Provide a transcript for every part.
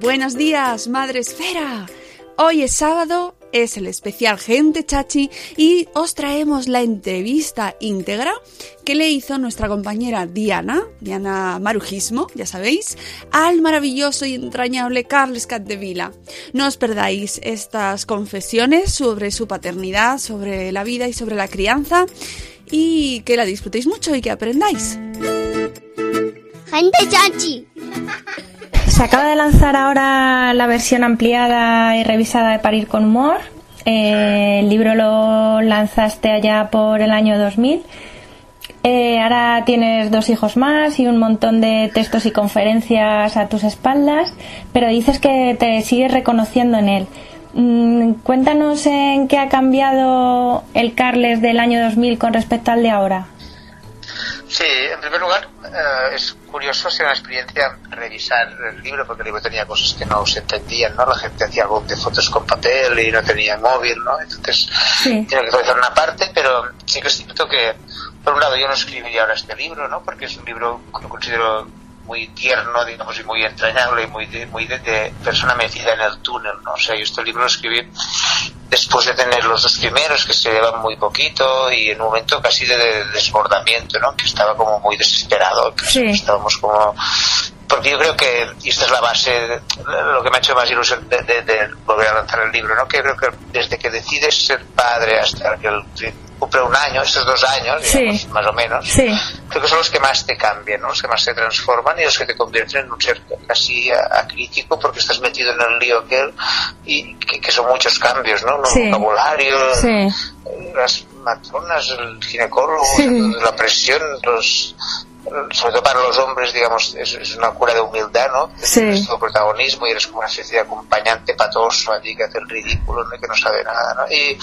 Buenos días, Madre Esfera. Hoy es sábado, es el especial Gente Chachi y os traemos la entrevista íntegra que le hizo nuestra compañera Diana, Diana Marujismo, ya sabéis, al maravilloso y entrañable Carles Capdevila. No os perdáis estas confesiones sobre su paternidad, sobre la vida y sobre la crianza y que la disfrutéis mucho y que aprendáis. Gente Chachi. Se acaba de lanzar ahora la versión ampliada y revisada de Parir con Humor. Eh, el libro lo lanzaste allá por el año 2000. Eh, ahora tienes dos hijos más y un montón de textos y conferencias a tus espaldas, pero dices que te sigues reconociendo en él. Mm, cuéntanos en qué ha cambiado el Carles del año 2000 con respecto al de ahora. Sí, en primer lugar, eh, es curioso, sido una experiencia revisar el libro, porque el libro tenía cosas que no se entendían, ¿no? La gente hacía algo de fotos con papel y no tenía móvil, ¿no? Entonces, Sí. tiene que actualizar una parte, pero sí que es cierto que, por un lado, yo no escribiría ahora este libro, ¿no? Porque es un libro que lo considero muy tierno, digamos, y muy entrañable y muy de, muy de, de persona metida en el túnel, ¿no? O sea, yo este libro lo escribí después de tener los dos primeros que se llevan muy poquito y en un momento casi de, de desbordamiento, ¿no? Que estaba como muy desesperado, que Sí. estábamos como porque yo creo que, y esta es la base, de- lo que me ha hecho más ilusión de, de- de volver a lanzar el libro, ¿no? Que creo que desde que decides ser padre hasta que el- cumple un año, estos dos años, Sí. digamos, más o menos, Sí. creo que son los que más te cambian, ¿no? los que más te transforman y los que te convierten en un ser casi a- acrítico porque estás metido en el lío aquel y que, que son muchos cambios, ¿no? El Sí. vocabulario, las matronas, el ginecólogo, la presión, los sobre todo para los hombres, digamos, es, es una cura de humildad, ¿no? Sí. Tienes todo protagonismo y eres como una especie de acompañante patoso allí que hace el ridículo, ¿no? que no sabe nada, ¿no? Y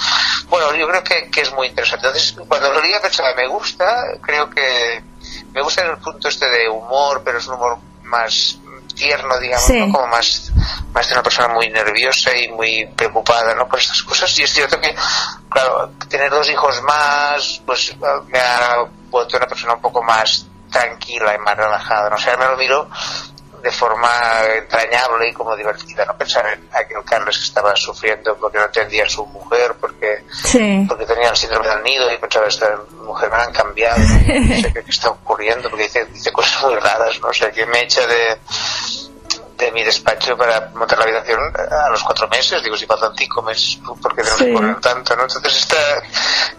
bueno, yo creo que, que es muy interesante. Entonces, cuando lo leía pensaba, me gusta, creo que me gusta en el punto este de humor, pero es un humor más tierno, digamos, Sí. ¿no? como más, más de una persona muy nerviosa y muy preocupada, ¿no? Por estas cosas. Y es cierto que, claro, tener dos hijos más, pues me ha vuelto una persona un poco más tranquila y más relajada, ¿no? O sea, me lo miro de forma entrañable y como divertida, no pensar en aquel Carlos que estaba sufriendo porque no entendía a su mujer, porque Sí. porque tenía el síndrome del nido y pensaba esta mujer me la han cambiado, no sé qué, qué está ocurriendo, porque dice, dice cosas muy raras, ¿no? O sea, que me echa de, de mi despacho para montar la habitación a los cuatro meses, digo, si faltan cinco meses, porque tenemos Sí. que correr tanto, ¿no? Entonces esta,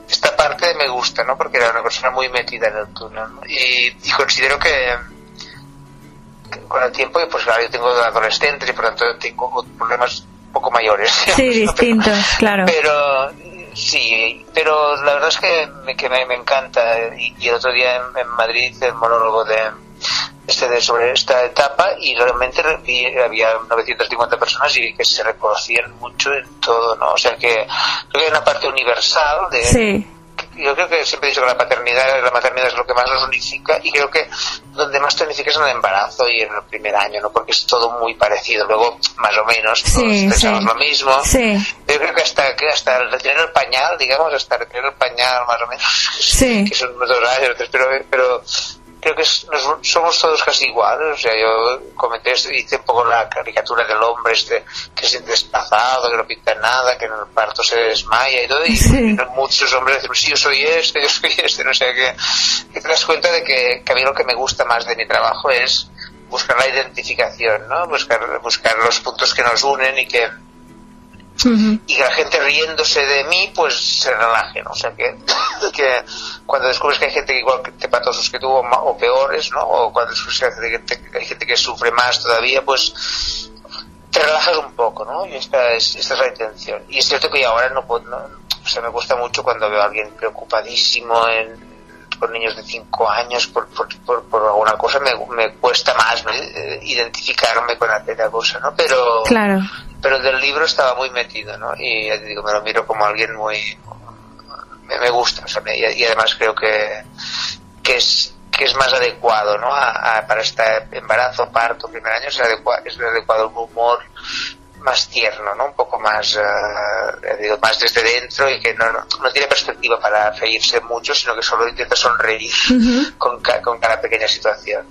esta parte me gusta, ¿no? Porque era una persona muy metida en el túnel, ¿no? Y, y considero que, que con el tiempo, pues claro, yo tengo adolescentes y por tanto tengo problemas un poco mayores. Sí, digamos, ¿no? Pero- distintos, claro. pero sí, pero la verdad es que me, que me, me encanta. Y, el otro día en, en Madrid el monólogo de, este de sobre esta etapa y realmente había 950 personas y que se reconocían mucho en todo, ¿no? O sea que creo que hay una parte universal de... Sí. Yo creo que siempre he dicho que la paternidad, la maternidad es lo que más nos unifica y creo que donde más te unifica es en el embarazo y en el primer año, ¿no? Porque es todo muy parecido. Luego, más o menos, todos Sí, pensamos sí. lo mismo. Sí. Yo creo que hasta, que hasta retirar el pañal, digamos, hasta retirar el pañal más o menos, Sí. que son unos dos años, pero, pero creo que es- nos- somos todos casi iguales. O sea, yo comenté, hice un poco la caricatura del hombre este que siente desplazado, que no pinta nada, que en el parto se desmaya y todo, y Sí. muchos hombres dicen, sí, yo soy este, yo soy este, no sé qué. Y te das cuenta de que, que a mí lo que me gusta más de mi trabajo es buscar la identificación, ¿no? Buscar, buscar los puntos que nos unen y que, Y que la gente riéndose de mí pues se relaje ¿no? o sea que, que cuando descubres que hay gente que igual que te patosos que tú o, o peores ¿no? o cuando descubres que hay gente, que sufre más todavía pues te relajas un poco ¿no? y esta es, esta es la intención y es cierto que ahora no puedo no, o sea me cuesta mucho cuando veo a alguien preocupadísimo en con niños de 5 años por, por, por, por alguna cosa me, me cuesta más ¿no? Eh, identificarme con aquella cosa ¿no? pero Claro. Pero del libro estaba muy metido, ¿no? Y ya te digo, me lo miro como alguien muy... me, me gusta, o sea, me- y, además creo que, que es que es más adecuado, ¿no? A, a- para este embarazo, parto, primer año, es adecuado, es adecuado un humor más tierno, ¿no? Un poco más, digo, más desde dentro y que no, no, no tiene perspectiva para reírse mucho, sino que solo intenta sonreír con, ca- con cada pequeña situación.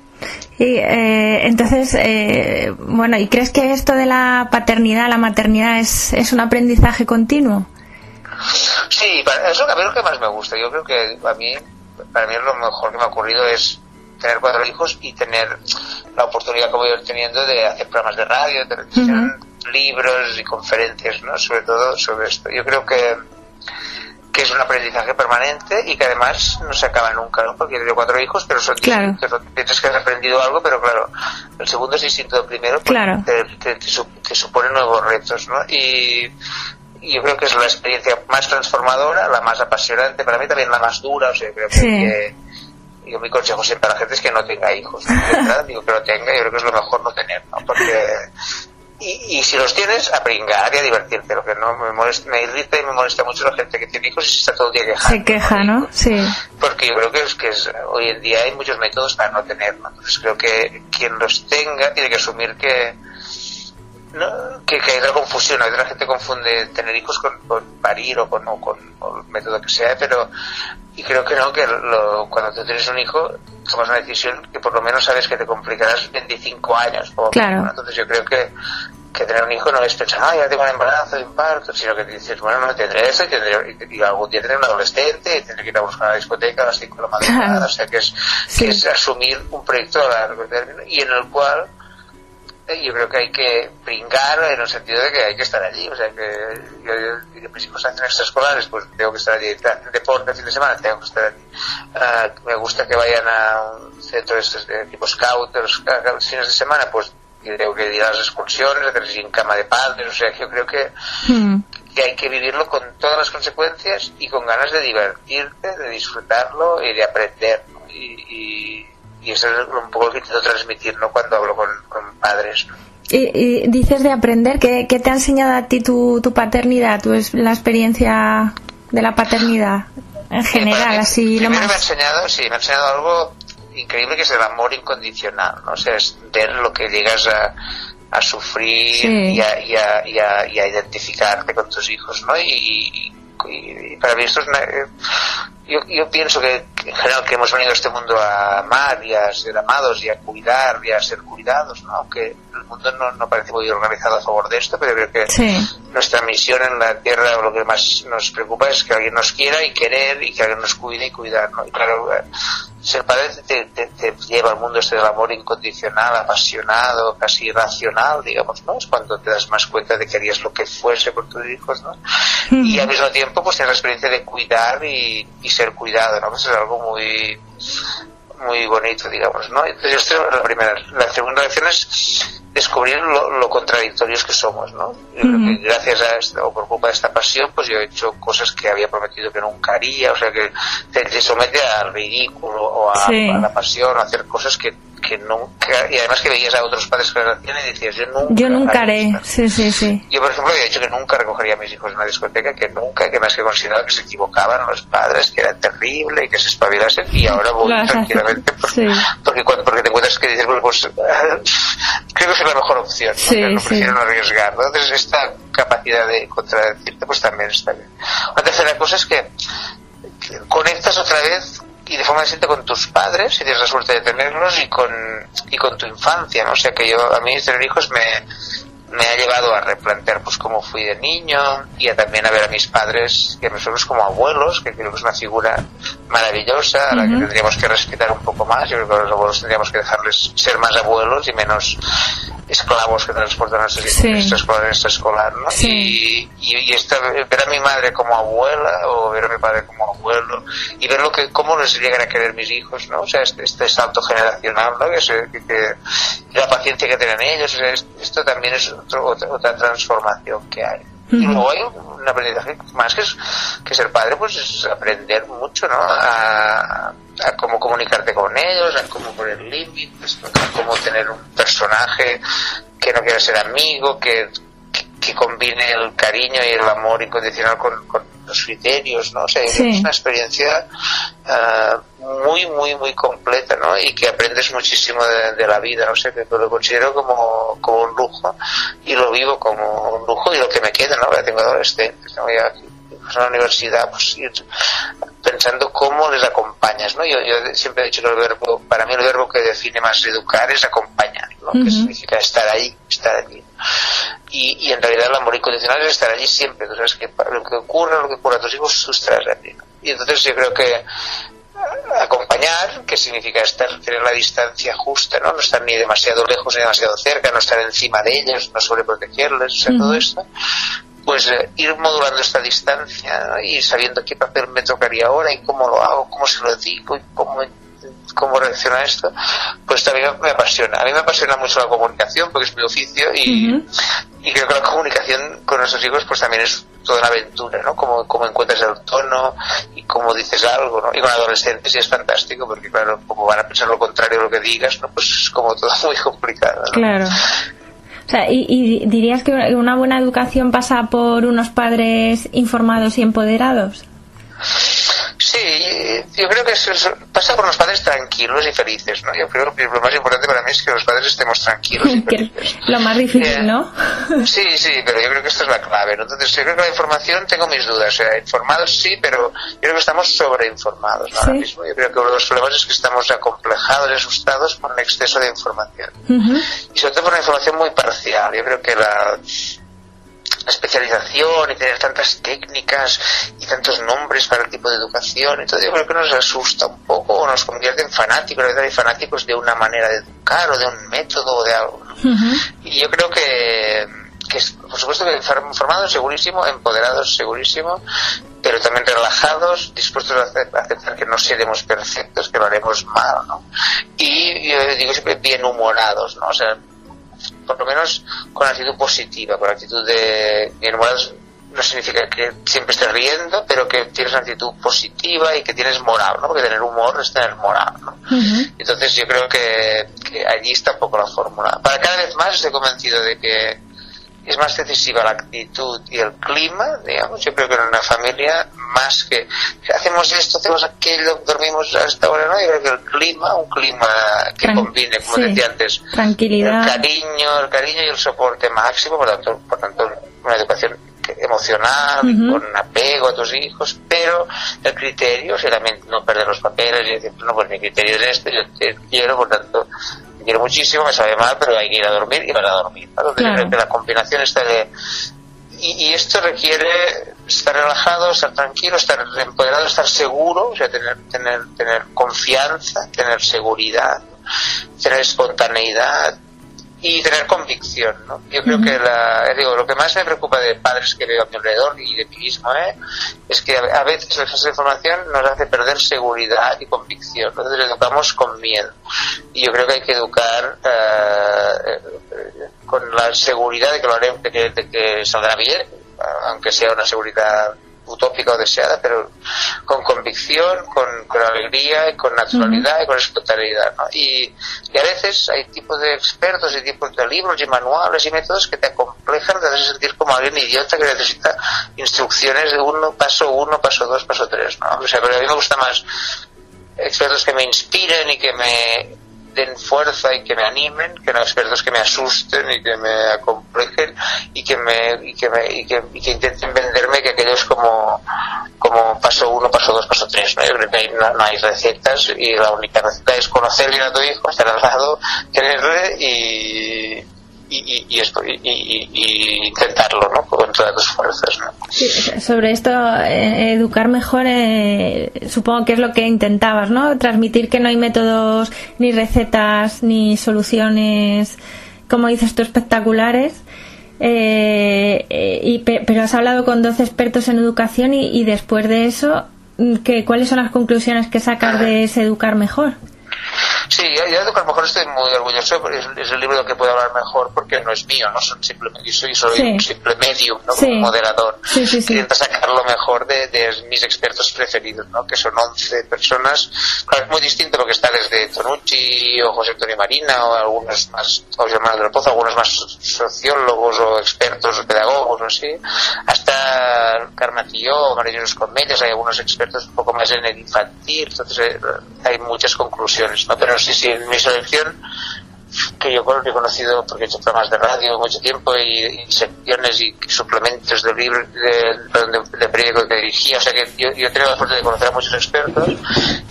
Y eh, entonces, eh, bueno, ¿y crees que esto de la paternidad, la maternidad es, es un aprendizaje continuo? Sí, para- eso a mí es lo que más me gusta. Yo creo que a mí, para mí lo mejor que me ha ocurrido es tener cuatro hijos y tener la oportunidad como yo teniendo de hacer programas de radio, de televisión, libros y conferencias, ¿no? Sobre todo sobre esto. Yo creo que que es un aprendizaje permanente y que además no se acaba nunca, ¿no? Porque yo tengo cuatro hijos, pero son Claro. Piensas que has aprendido algo, pero claro, el segundo es distinto del primero, porque Claro. te, te- te te supone nuevos retos, ¿no? Y, y yo creo que es la experiencia más transformadora, la más apasionante, para mí también la más dura, o sea, creo que, Sí. que- yo mi consejo siempre a la gente es que no tenga hijos, ¿no? Digo que lo tenga, yo creo que es lo mejor no tener, ¿no? Porque y, y si los tienes, a pringar y a divertirte. Lo que no me molesta, me irrita y me molesta mucho la gente que tiene hijos y se está todo el día quejando. Se queja, ¿no? Sí. Porque yo creo que es que es, hoy en día hay muchos métodos para no tener. ¿no? Entonces creo que quien los tenga tiene que asumir que no, que, que hay otra confusión. A veces la gente confunde tener hijos con, con parir o con, o con o el método que sea, pero y creo que no, que lo- cuando tú tienes un hijo tomas una decisión que por lo menos sabes que te complicarás 25 años. O Claro. ¿no? Entonces yo creo que, que tener un hijo no es pensar, ah, ya tengo un embarazo, un parto, sino que dices, bueno, no tendré eso y, tendré, y, algún día tendré un adolescente y tendré que ir a buscar a la discoteca a las 5 de la madrugada. O sea que es, Sí. que es asumir un proyecto a largo término y en el cual yo creo que hay que pringar en el sentido de que hay que estar allí. O sea, que yo, yo- que mis hijos hacen extraescolares, pues tengo que estar allí. Deporte el fin de semana, tengo que estar allí. Ah, me gusta que vayan a un centro de tipo scout los, ca- los fines de semana, pues tengo que ir a las excursiones, hacer en cama de padres. O sea, que yo creo que, Mm. que hay que vivirlo con todas las consecuencias y con ganas de divertirte, de disfrutarlo y de aprender. Y, y, y eso es un poco lo que intento transmitir ¿no? cuando hablo con, con padres. ¿no? Y, y dices de aprender, ¿qué, qué te ha enseñado a ti tu, tu paternidad, tu, la experiencia de la paternidad en general, mí, así lo primero me ha más... enseñado, sí, me ha enseñado algo increíble que es el amor incondicional, ¿no? O sea, es ver lo que llegas a, a sufrir Sí. y, a, y, a, y, a, y a identificarte con tus hijos, ¿no? Y, y- y para mí esto es una, eh, yo, yo pienso que, que en general que hemos venido a este mundo a amar y a ser amados y a cuidar y a ser cuidados, ¿no? Aunque el mundo no, no parece muy organizado a favor de esto, pero creo que Sí. nuestra misión en la Tierra, lo que más nos preocupa es que alguien nos quiera y querer y que alguien nos cuide y cuidar. ¿no? Y claro, eh, ser padre te, te- te lleva al mundo este del amor incondicional, apasionado, casi irracional, digamos, ¿no? Es cuando te das más cuenta de que harías lo que fuese por tus hijos, ¿no? Y al mismo tiempo, pues tienes la experiencia de cuidar y, y ser cuidado, ¿no? Pues es algo muy muy bonito, digamos, ¿no? Entonces, esto es la primera. La segunda lección es descubrir lo, lo contradictorios que somos, ¿no? Yo creo que gracias a esto, o por culpa de esta pasión, pues yo he hecho cosas que había prometido que nunca haría, o sea que te, te somete al ridículo o a, Sí. a la pasión, a hacer cosas que, que nunca, y además que veías a otros padres que hacían y decías, yo nunca. Yo nunca haré, sí, sí, sí. Yo, por ejemplo, había dicho que nunca recogería a mis hijos en una discoteca, que nunca, que más que consideraba que se equivocaban los padres, que era terrible y que se espabilasen, y ahora voy tranquilamente porque, Sí. porque, cuando, porque te encuentras que dices, bueno, pues creo que es la mejor opción, ¿no? Sí, no sí. no arriesgar. Entonces, esta capacidad de contradecirte, pues también está bien. Una tercera cosa es que que conectas otra vez y de forma distinta con tus padres, si tienes la suerte de tenerlos, y con, y con tu infancia, ¿no? O sea que yo, a mí tener hijos me, me ha llevado a replantear pues cómo fui de niño y a también a ver a mis padres, que nosotros como abuelos, que creo que es una figura maravillosa, a la que tendríamos que respetar un poco más. Yo creo que a los abuelos tendríamos que dejarles ser más abuelos y menos esclavos que transportan a Sí. escolar, en extraescolar, ¿no? Sí. Y, y, y esta- ver a mi madre como abuela o ver a mi padre como abuelo y ver lo que cómo les llegan a querer mis hijos, ¿no? O sea, este, este salto generacional, ¿no? Que, se- que- que- y la paciencia que tienen ellos, o sea, es- esto también es otro- otra, otra transformación que hay. Y luego hay un aprendizaje más que, es- que ser padre, pues es aprender mucho, ¿no? A, a cómo comunicarte con ellos, a cómo poner límites, a cómo tener un personaje que no quiera ser amigo, que, que, que combine el cariño y el amor incondicional con, con los criterios, ¿no? O sea, Sí. es una experiencia ah, muy, muy, muy completa, ¿no? Y que aprendes muchísimo de, de la vida, no sé, que lo considero como, como un lujo y lo vivo como un lujo y lo que me queda, ¿no? Ya tengo adolescentes, ¿no? Ya en la universidad, pues ir pensando cómo les acompañas, ¿no? Yo, yo siempre he dicho que el verbo, para mí el verbo que define más educar es acompañar, ¿no? Que significa estar ahí, estar allí. Y, y en realidad el amor incondicional es estar allí siempre. Tú sabes que lo que ocurra, lo que ocurra a tus hijos, tú estarás allí. ¿no? Y entonces yo creo que acompañar, que significa estar, tener la distancia justa, ¿no? No estar ni demasiado lejos ni demasiado cerca, no estar encima de ellos, no sobreprotegerles, o sea, todo esto. Pues eh, ir modulando esta distancia ¿no? y sabiendo qué papel me tocaría ahora y cómo lo hago, cómo se lo digo y cómo, cómo reacciona esto, pues también me apasiona. A mí me apasiona mucho la comunicación porque es mi oficio y creo que la comunicación con nuestros hijos pues también es toda una aventura, ¿no? Cómo, cómo encuentras el tono y cómo dices algo, ¿no? Y con adolescentes sí es fantástico porque claro, como van a pensar lo contrario de lo que digas, ¿no? Pues es como todo muy complicado, ¿no? Claro. O sea, y, y dirías que una buena educación pasa por unos padres informados y empoderados. Sí, yo creo que eso es- pasa por los padres tranquilos y felices, ¿no? Yo creo que lo más importante para mí es que los padres estemos tranquilos y felices. lo más difícil, Eh, ¿no? Sí, sí, pero yo creo que esta es la clave, ¿no? Entonces, yo creo que la información tengo mis dudas. O sea, informados sí, pero yo creo que estamos sobreinformados ¿no? ahora Sí. mismo. Yo creo que uno de los problemas es que estamos acomplejados y asustados por un exceso de información. Y sobre todo por una información muy parcial. Yo creo que la especialización y tener tantas técnicas y tantos nombres para el tipo de educación y todo, yo creo que nos asusta un poco o nos convierte en fanáticos, a veces hay fanáticos de una manera de educar o de un método o de algo. Y yo creo que, que por supuesto que informados segurísimo, empoderados segurísimo, pero también relajados, dispuestos a aceptar que no seremos perfectos, que lo haremos mal, ¿no? Y yo digo siempre bien humorados, ¿no? O sea, por lo menos con actitud positiva, con actitud de bien humorados no significa que siempre estés riendo, pero que tienes una actitud positiva y que tienes moral, ¿no? Porque tener humor es tener moral, ¿no? Entonces yo creo que, que allí está un poco la fórmula. Para cada vez más estoy convencido de que es más decisiva la actitud y el clima, digamos. Yo creo que en una familia, más que hacemos esto, hacemos aquello, dormimos a esta hora, ¿no? Yo creo que el clima, un clima que Tran- combine, como sí. decía antes, Tranquilidad. el cariño, el cariño y el soporte máximo, por tanto, por tanto una educación emocional, Ujú. con apego a tus hijos, pero el criterio, o sea, no perder los papeles y decir, no, pues mi criterio es este, yo te quiero, por tanto, quiero muchísimo, me sabe mal, pero hay que ir a dormir y van a dormir. ¿no? Entonces, yo Claro. creo que la combinación está de... Y, y esto requiere estar relajado, estar tranquilo, estar empoderado, estar seguro, o sea, tener, tener, tener confianza, tener seguridad, tener espontaneidad y tener convicción, ¿no? Yo creo que la, digo, lo que más me preocupa de padres que veo a mi alrededor y de mí mismo, ¿eh? es que a, veces el exceso de información nos hace perder seguridad y convicción, ¿no? entonces educamos con miedo. Y yo creo que hay que educar eh, eh, con la seguridad de que lo haremos, de que, de que saldrá bien, aunque sea una seguridad utópica o deseada, pero con convicción, con, con alegría, y con naturalidad y con espontaneidad. ¿no? Y, y, a veces hay tipos de expertos y tipos de libros y manuales y métodos que te acomplejan, te hacen sentir como alguien idiota que necesita instrucciones de uno, paso uno, paso dos, paso tres. ¿no? O sea, pero a mí me gusta más expertos que me inspiren y que me den fuerza y que me animen, que no expertos que me asusten y que me acomplejen y que me, y que, me, y que, y que intenten venderme que aquello es como, como paso uno, paso dos, paso tres. ¿no? Yo creo que hay, no, no, hay recetas y la única receta es conocer bien a tu hijo, estar al lado, quererle y, y, y, y, y, intentarlo, ¿no? Con todas tus fuerzas, ¿no? Sí, sobre esto, eh, educar mejor, eh, supongo que es lo que intentabas, ¿no? Transmitir que no hay métodos, ni recetas, ni soluciones, como dices tú, espectaculares. Eh, y, pero has hablado con 12 expertos en educación y, y después de eso, ¿qué, ¿cuáles son las conclusiones que sacas de ese educar mejor? Sí, yo, a lo mejor estoy muy orgulloso, es, es, el libro del que puedo hablar mejor porque no es mío, no son simplemente, yo soy, soy sí. un simple medium, ¿no? Sí. Como moderador. Sí, sí, sacar lo mejor de, de, mis expertos preferidos, ¿no? Que son 11 personas. Claro, es muy distinto porque está desde Tonucci o José Antonio Marina o algunos más, del Pozo, algunos más sociólogos o expertos o pedagogos o así, hasta Carmatillo o María Comellas, hay algunos expertos un poco más en el infantil, entonces eh, hay muchas conclusiones, ¿no? Pero sí, sí, en mi selección, que yo bueno, he conocido porque he hecho programas de radio mucho tiempo y, y secciones y suplementos de libro de, de, de, periódico que dirigía, o sea que yo, yo tengo la suerte de conocer a muchos expertos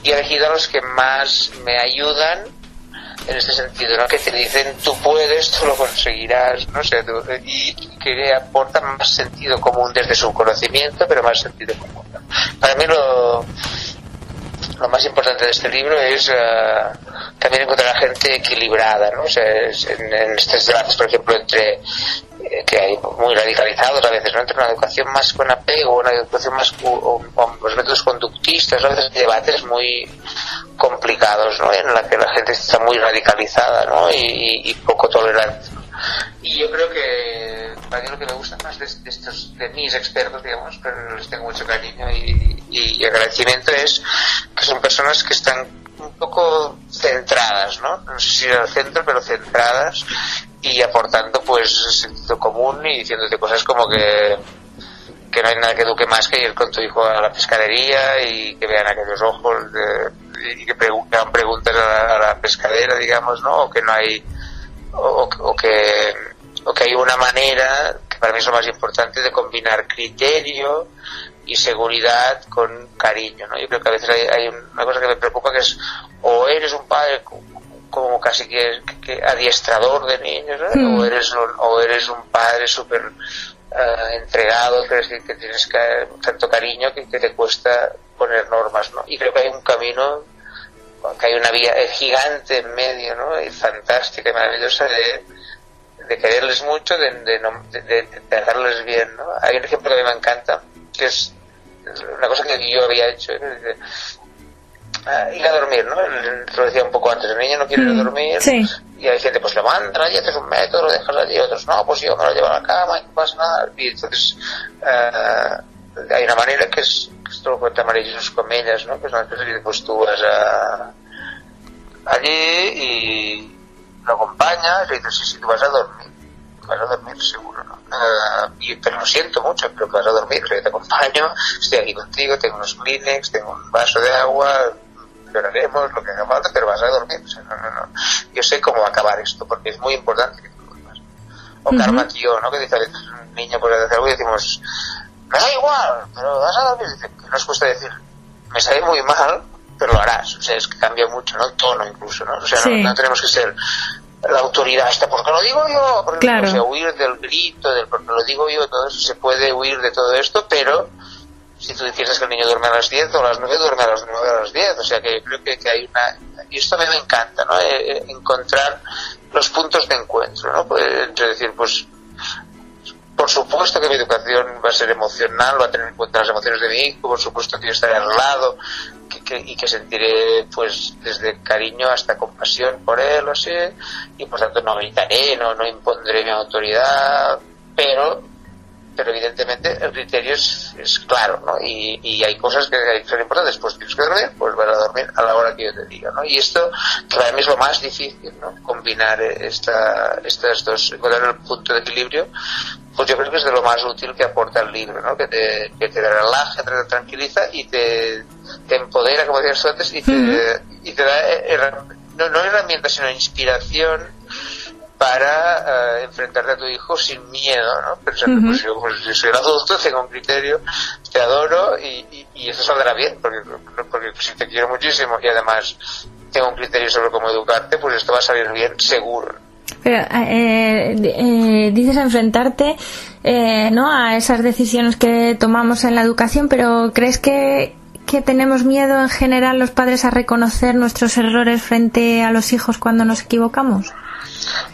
y he elegido a los que más me ayudan en este sentido, ¿no? que te dicen tú puedes, tú lo conseguirás, no sé, tú, y que aportan más sentido común desde su conocimiento, pero más sentido común. Para mí lo, lo más importante de este libro es uh, también encontrar a gente equilibrada, ¿no? O es, en, estos debates, por ejemplo, entre eh, que hay muy radicalizados a veces, ¿no? Entre una educación más con apego, una educación más con, los métodos conductistas, a veces hay debates muy complicados, ¿no? En la que la gente está muy radicalizada, ¿no? Y poco tolerante. Y yo creo que para mí lo que me gusta más de, estos, de mis expertos, digamos, pero les tengo mucho cariño y, agradecimiento, es que son personas que están un poco centradas, ¿no? No sé si al centro, pero centradas y aportando pues sentido común y diciéndote cosas como que que no hay nada que eduque más que ir con tu hijo a la pescadería y que vean aquellos ojos de, y que, hagan preguntas a la, a la pescadera, digamos, ¿no? O que no hay o, o, que, o que hay una manera, que para mí es lo más importante, de combinar criterio y seguridad con cariño, ¿no? Yo creo que a veces hay, hay una cosa que me preocupa que es o eres un padre como casi que, que adiestrador de niños, ¿no? mm. o, eres un, o eres un padre súper uh, entregado, que, que tienes que, tanto cariño que, que te cuesta poner normas, ¿no? Y creo que hay un camino que hay una vía gigante en medio, ¿no? Y fantástica y maravillosa de, de quererles mucho, de, de, de, tratarles bien, ¿no? Hay un ejemplo que a mí me encanta, que es una cosa que yo había hecho, uh, ir a dormir, ¿no? Lo decía un poco antes, el niño no quiere ir a dormir sí. y hay gente, pues lo mandan allí, haces un método, lo dejas allí, otros no, pues yo me lo llevo a la cama y no pasa nada. Y entonces uh, hay una manera que es, que cuenta María Jesús Comellas, ¿no? Que es una cosa que pues tú vas a, allí y lo acompañas y dices, sí, sí, tú vas a dormir, vas a dormir seguro, ¿no? Uh, y, pero lo siento mucho, pero vas a dormir, o sea, te acompaño, estoy aquí contigo, tengo unos Kleenex, tengo un vaso de agua, lloraremos, lo que haga falta, pero vas a dormir. O sea, no, no, no. Yo sé cómo acabar esto, porque es muy importante que tú duermas. O uh -huh. Karma Tío, ¿no? Que dice a veces un niño puede hacer algo y decimos, me da igual, pero vas a dormir. Que nos cuesta decir, me sale muy mal, pero lo harás. O sea, es que cambia mucho, ¿no? El tono incluso, ¿no? O sea, sí. no, no, tenemos que ser la autoridad esta, porque lo digo yo, porque claro. o sea, huir del grito, del porque lo digo yo, todo eso, se puede huir de todo esto, pero si tú piensas que el niño duerme a las 10 o a las 9, duerme a las 9 o a las 10. O sea que creo que, que hay una... Y esto a mí me encanta, ¿no? Eh, encontrar los puntos de encuentro, ¿no? Pues, es decir, pues por supuesto que mi educación va a ser emocional, va a tener en cuenta las emociones de mi hijo, por supuesto que yo estaré al lado que, que, y que sentiré pues desde cariño hasta compasión por él o así, y por tanto no gritaré, no, no impondré mi autoridad, pero pero evidentemente el criterio es, es claro, ¿no? Y, y, hay cosas que son importantes, pues tienes que dormir, pues vas a dormir a la hora que yo te diga, ¿no? Y esto para mí es lo más difícil, ¿no? Combinar esta, estas dos, encontrar el punto de equilibrio, pues yo creo que es de lo más útil que aporta el libro, ¿no? Que te, que te relaja, te tranquiliza y te, te empodera, como decías tú antes, y te, uh -huh. y te da, no, no herramientas, sino inspiración para uh, enfrentarte a tu hijo sin miedo, ¿no? Pensando, uh -huh. pues, yo, pues, yo soy el adulto, tengo un criterio, te adoro y, y, y, eso saldrá bien, porque, porque si te quiero muchísimo y además tengo un criterio sobre cómo educarte, pues esto va a salir bien seguro. Pero eh, eh, dices enfrentarte eh, ¿no? a esas decisiones que tomamos en la educación, pero ¿crees que, que tenemos miedo en general los padres a reconocer nuestros errores frente a los hijos cuando nos equivocamos?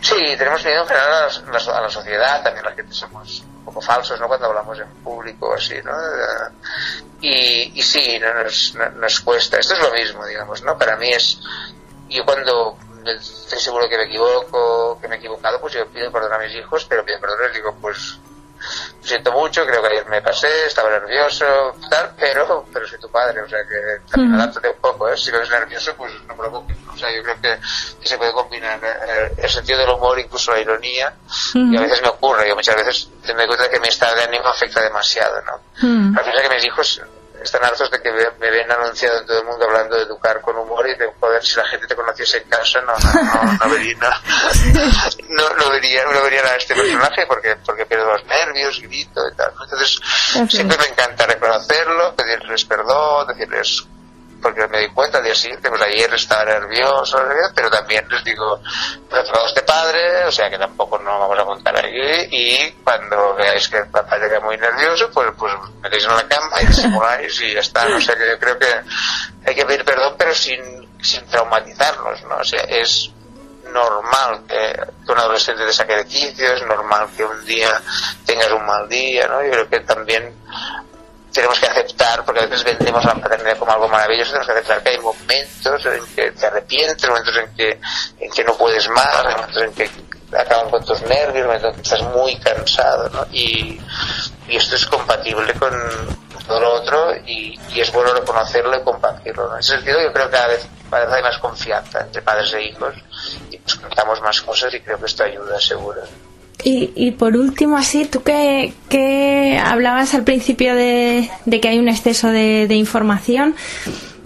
Sí, tenemos miedo en general a la, a la sociedad, también la gente somos un poco falsos, ¿no? Cuando hablamos en público, así, ¿no? Y, y sí, no nos, no, nos cuesta. Esto es lo mismo, digamos, ¿no? Para mí es, yo cuando estoy seguro que me equivoco, que me he equivocado, pues yo pido perdón a mis hijos, pero pido perdón les digo, pues siento mucho, creo que ayer me pasé, estaba nervioso, tal, pero, pero soy tu padre, o sea que también uh -huh. un poco, ¿eh? si ves nervioso, pues no preocupes, o sea, yo creo que, que se puede combinar el, el, sentido del humor, incluso la ironía, uh -huh. y a veces me ocurre, yo muchas veces me doy cuenta que mi estado de ánimo afecta demasiado, ¿no? Uh -huh. A pesar que mis hijos están hartos de que me ven anunciado en todo el mundo hablando de educar con humor y de poder si la gente te conociese en casa no no, no, no vería no, no, no, vería no vería a este personaje porque porque pierdo los nervios grito y tal entonces siempre me encanta reconocerlo pedirles perdón decirles porque me di cuenta al día siguiente, pues ayer estaba nervioso, pero también les digo, retrasado este padre, o sea que tampoco no vamos a montar aquí, y cuando veáis que el papá llega muy nervioso, pues, pues metéis en la cama y disimuláis y ya está. O sea que yo creo que hay que pedir perdón, pero sin, sin traumatizarnos, ¿no? O sea, es normal que, un adolescente te saque es normal que un día tengas un mal día, ¿no? Yo creo que también tenemos que aceptar, porque a veces vendemos la paternidad como algo maravilloso, tenemos que aceptar que hay momentos en que te arrepientes, momentos en que, en que no puedes más, momentos en que acaban con tus nervios, momentos en que estás muy cansado, ¿no? Y, y esto es compatible con todo lo otro y, y es bueno reconocerlo y compartirlo. ¿no? En ese sentido yo creo que cada vez, cada vez hay más confianza entre padres e hijos y contamos más cosas y creo que esto ayuda seguro. Y, y por último, así, tú que, que hablabas al principio de, de que hay un exceso de, de información,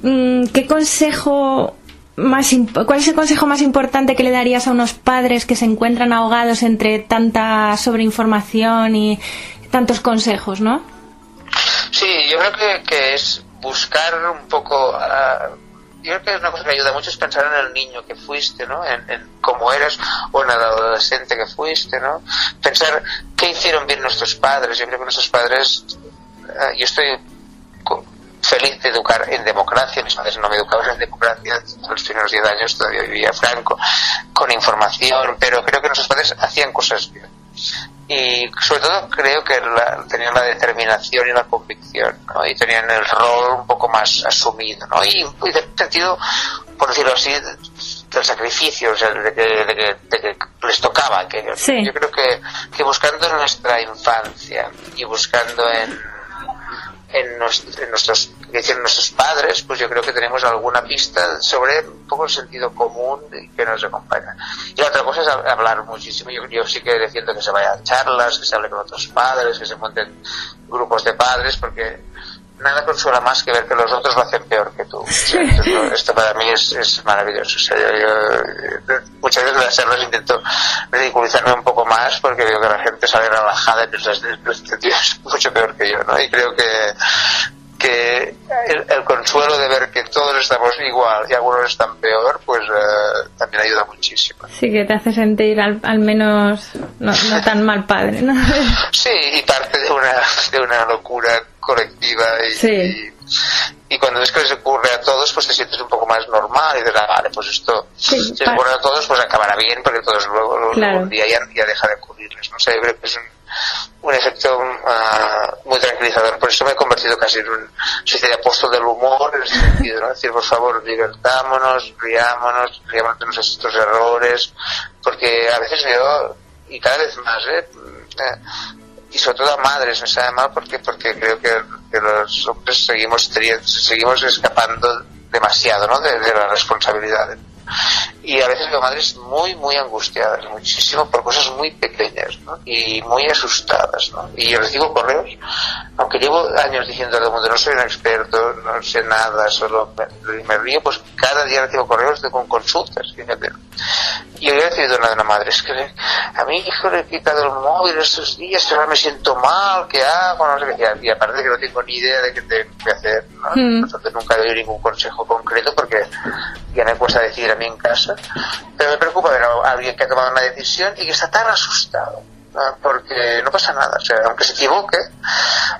¿qué consejo más ¿cuál es el consejo más importante que le darías a unos padres que se encuentran ahogados entre tanta sobreinformación y tantos consejos, no? Sí, yo creo que, que es buscar un poco uh, yo creo que es una cosa que ayuda mucho es pensar en el niño que fuiste, ¿no? En, cómo eres o en el adolescente que fuiste, ¿no? Pensar qué hicieron bien nuestros padres. Yo creo que nuestros padres, uh, yo estoy feliz de educar en democracia, mis padres no me educaban en democracia, los primeros 10 años todavía vivía Franco, con información, pero creo que nuestros padres hacían cosas bien y sobre todo creo que la, tenían la determinación y la convicción ¿no? y tenían el rol un poco más asumido ¿no? y, y de sentido por decirlo así del sacrificio o sea, de, que, de, que, de que les tocaba que sí. yo creo que, que buscando en nuestra infancia y buscando en en, nuestro, en nuestros que hicieron nuestros padres, pues yo creo que tenemos alguna pista sobre un poco el sentido común que nos acompaña. Y la otra cosa es hablar muchísimo. Yo, yo sí que defiendo que se vaya a charlas, que se hable con otros padres, que se monten grupos de padres, porque nada consuela más que ver que los otros lo hacen peor que tú. Entonces, esto para mí es, es maravilloso. O sea, yo, yo, muchas veces en las charlas intento ridiculizarme un poco más porque veo que la gente sale relajada y piensa, este tío es mucho peor que yo, ¿no? Y creo que que el, el, consuelo de ver que todos estamos igual y algunos están peor, pues eh, también ayuda muchísimo. Sí, que te hace sentir al, al menos no, no, tan mal padre, ¿no? sí, y parte de una, de una locura colectiva y, sí. y, y, cuando ves que les ocurre a todos, pues te sientes un poco más normal y dices, ah, vale, pues esto, sí, si les ocurre a todos, pues acabará bien porque todos luego, claro. un día ya, ya deja de ocurrirles, ¿no? Yo creo que es un, un efecto uh, muy tranquilizador. Por eso me he convertido casi en un especie de apóstol del humor, en ese sentido, ¿no? Decir, por favor, divertámonos, riámonos, riámonos de errores, porque a veces veo, y cada vez más, ¿eh? y sobre todo a madres me sabe mal porque porque creo que, los hombres seguimos seguimos escapando demasiado ¿no? de, de las responsabilidades y a veces veo madres muy muy angustiadas muchísimo por cosas muy pequeñas ¿no? y muy asustadas ¿no? y yo recibo correos aunque llevo años diciendo a todo el mundo no soy un experto no sé nada solo me, me río pues cada día recibo correos de con consultas fíjate y hoy he recibido una de una madre, es que a mi hijo le he quitado el móvil estos días, ahora me siento mal, ¿qué hago? No sé qué. Y aparte que no tengo ni idea de qué tengo que hacer, ¿no? Mm. Entonces nunca doy ningún consejo concreto porque ya me cuesta decidir a mí en casa. Pero me preocupa ver a alguien que ha tomado una decisión y que está tan asustado. ¿no? Porque no pasa nada, o sea, aunque se equivoque,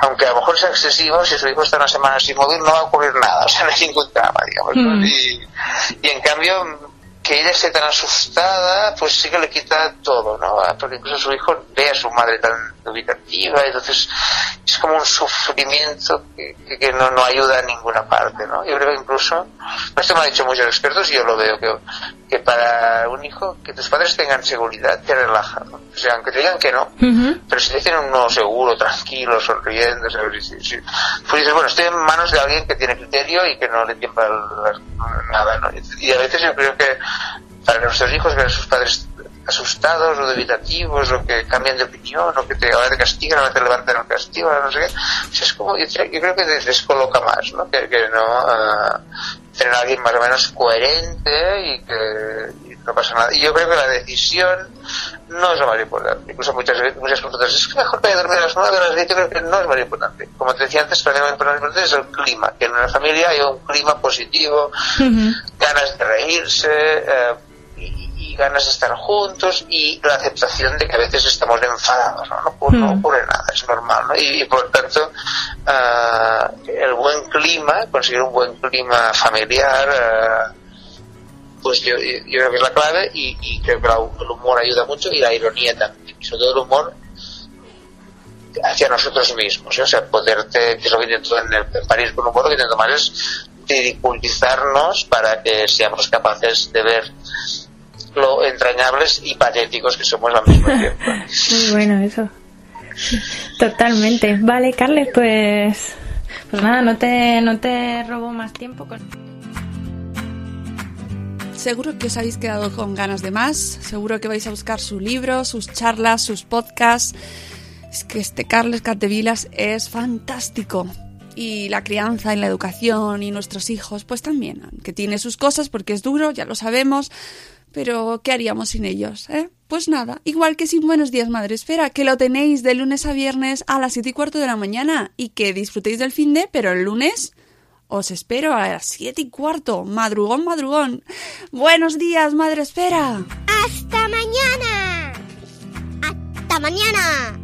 aunque a lo mejor sea excesivo, si su hijo está una semana sin móvil no va a ocurrir nada, o sea, no hay ningún drama, digamos. ¿no? Mm. Y, y en cambio, que ella esté tan asustada, pues sí que le quita todo, ¿no? Ah, Porque incluso su hijo ve a su madre tan dubitativa, entonces es como un sufrimiento que, que- no, no ayuda a ninguna parte, ¿no? Yo creo que incluso, esto me lo han dicho muchos expertos y yo lo veo, que, que para un hijo, que tus padres tengan seguridad, te relaja, ¿no? O sea, aunque te digan que no, pero si te dicen un no seguro, tranquilo, sonriendo, ¿sabes? Pues dices, bueno, estoy en manos de alguien que tiene criterio y que no le tiembla nada, ¿no? Y a veces yo creo que para nuestros hijos ver a sus padres asustados o dubitativos o que cambian de opinión o que te, ahora te castigan, ahora te levantan el castigo, no sé qué, pues es como, yo, yo creo que des- descoloca más, ¿no? Que, no ah, tener a alguien más o menos coherente y que no pasa nada. Y yo creo que la decisión no es lo más importante. Incluso muchas muchas consultas, es que mejor que dormir a las 9 a las 10, yo creo que no es más importante. Como te decía antes, para mí lo importante es el clima, que en una familia haya un clima positivo, ganas de reírse, eh, y, y ganas de estar juntos y la aceptación de que a veces estamos enfadados, ¿no? No, ocurre- no Mm. ocurre nada, es normal, ¿no? Y, y por tanto, ah, el buen clima, conseguir un buen clima familiar, ah, pues yo, yo creo que es la clave y, y creo que la- el humor ayuda mucho y la ironía también, y sobre todo el humor hacia nosotros mismos, ¿eh? o sea, poderte, que es lo que intento en, el, en París con humor, lo que intento más es ridiculizarnos para que seamos capaces de ver lo entrañables y patéticos que somos al mismo tiempo. Muy bueno eso. Totalmente. Vale, Carles, pues pues nada, no te no te robo más tiempo con Seguro que os habéis quedado con ganas de más, seguro que vais a buscar su libro, sus charlas, sus podcasts. Es que este Carles Cartevilas es fantástico. Y la crianza y la educación y nuestros hijos, pues también, que tiene sus cosas porque es duro, ya lo sabemos, pero ¿qué haríamos sin ellos? Eh? Pues nada, igual que sin Buenos Días Madre Esfera, que lo tenéis de lunes a viernes a las 7 y cuarto de la mañana y que disfrutéis del fin de, pero el lunes os espero a las 7 y cuarto, madrugón, madrugón. Buenos días, Madre Esfera. ¡Hasta mañana! ¡Hasta mañana!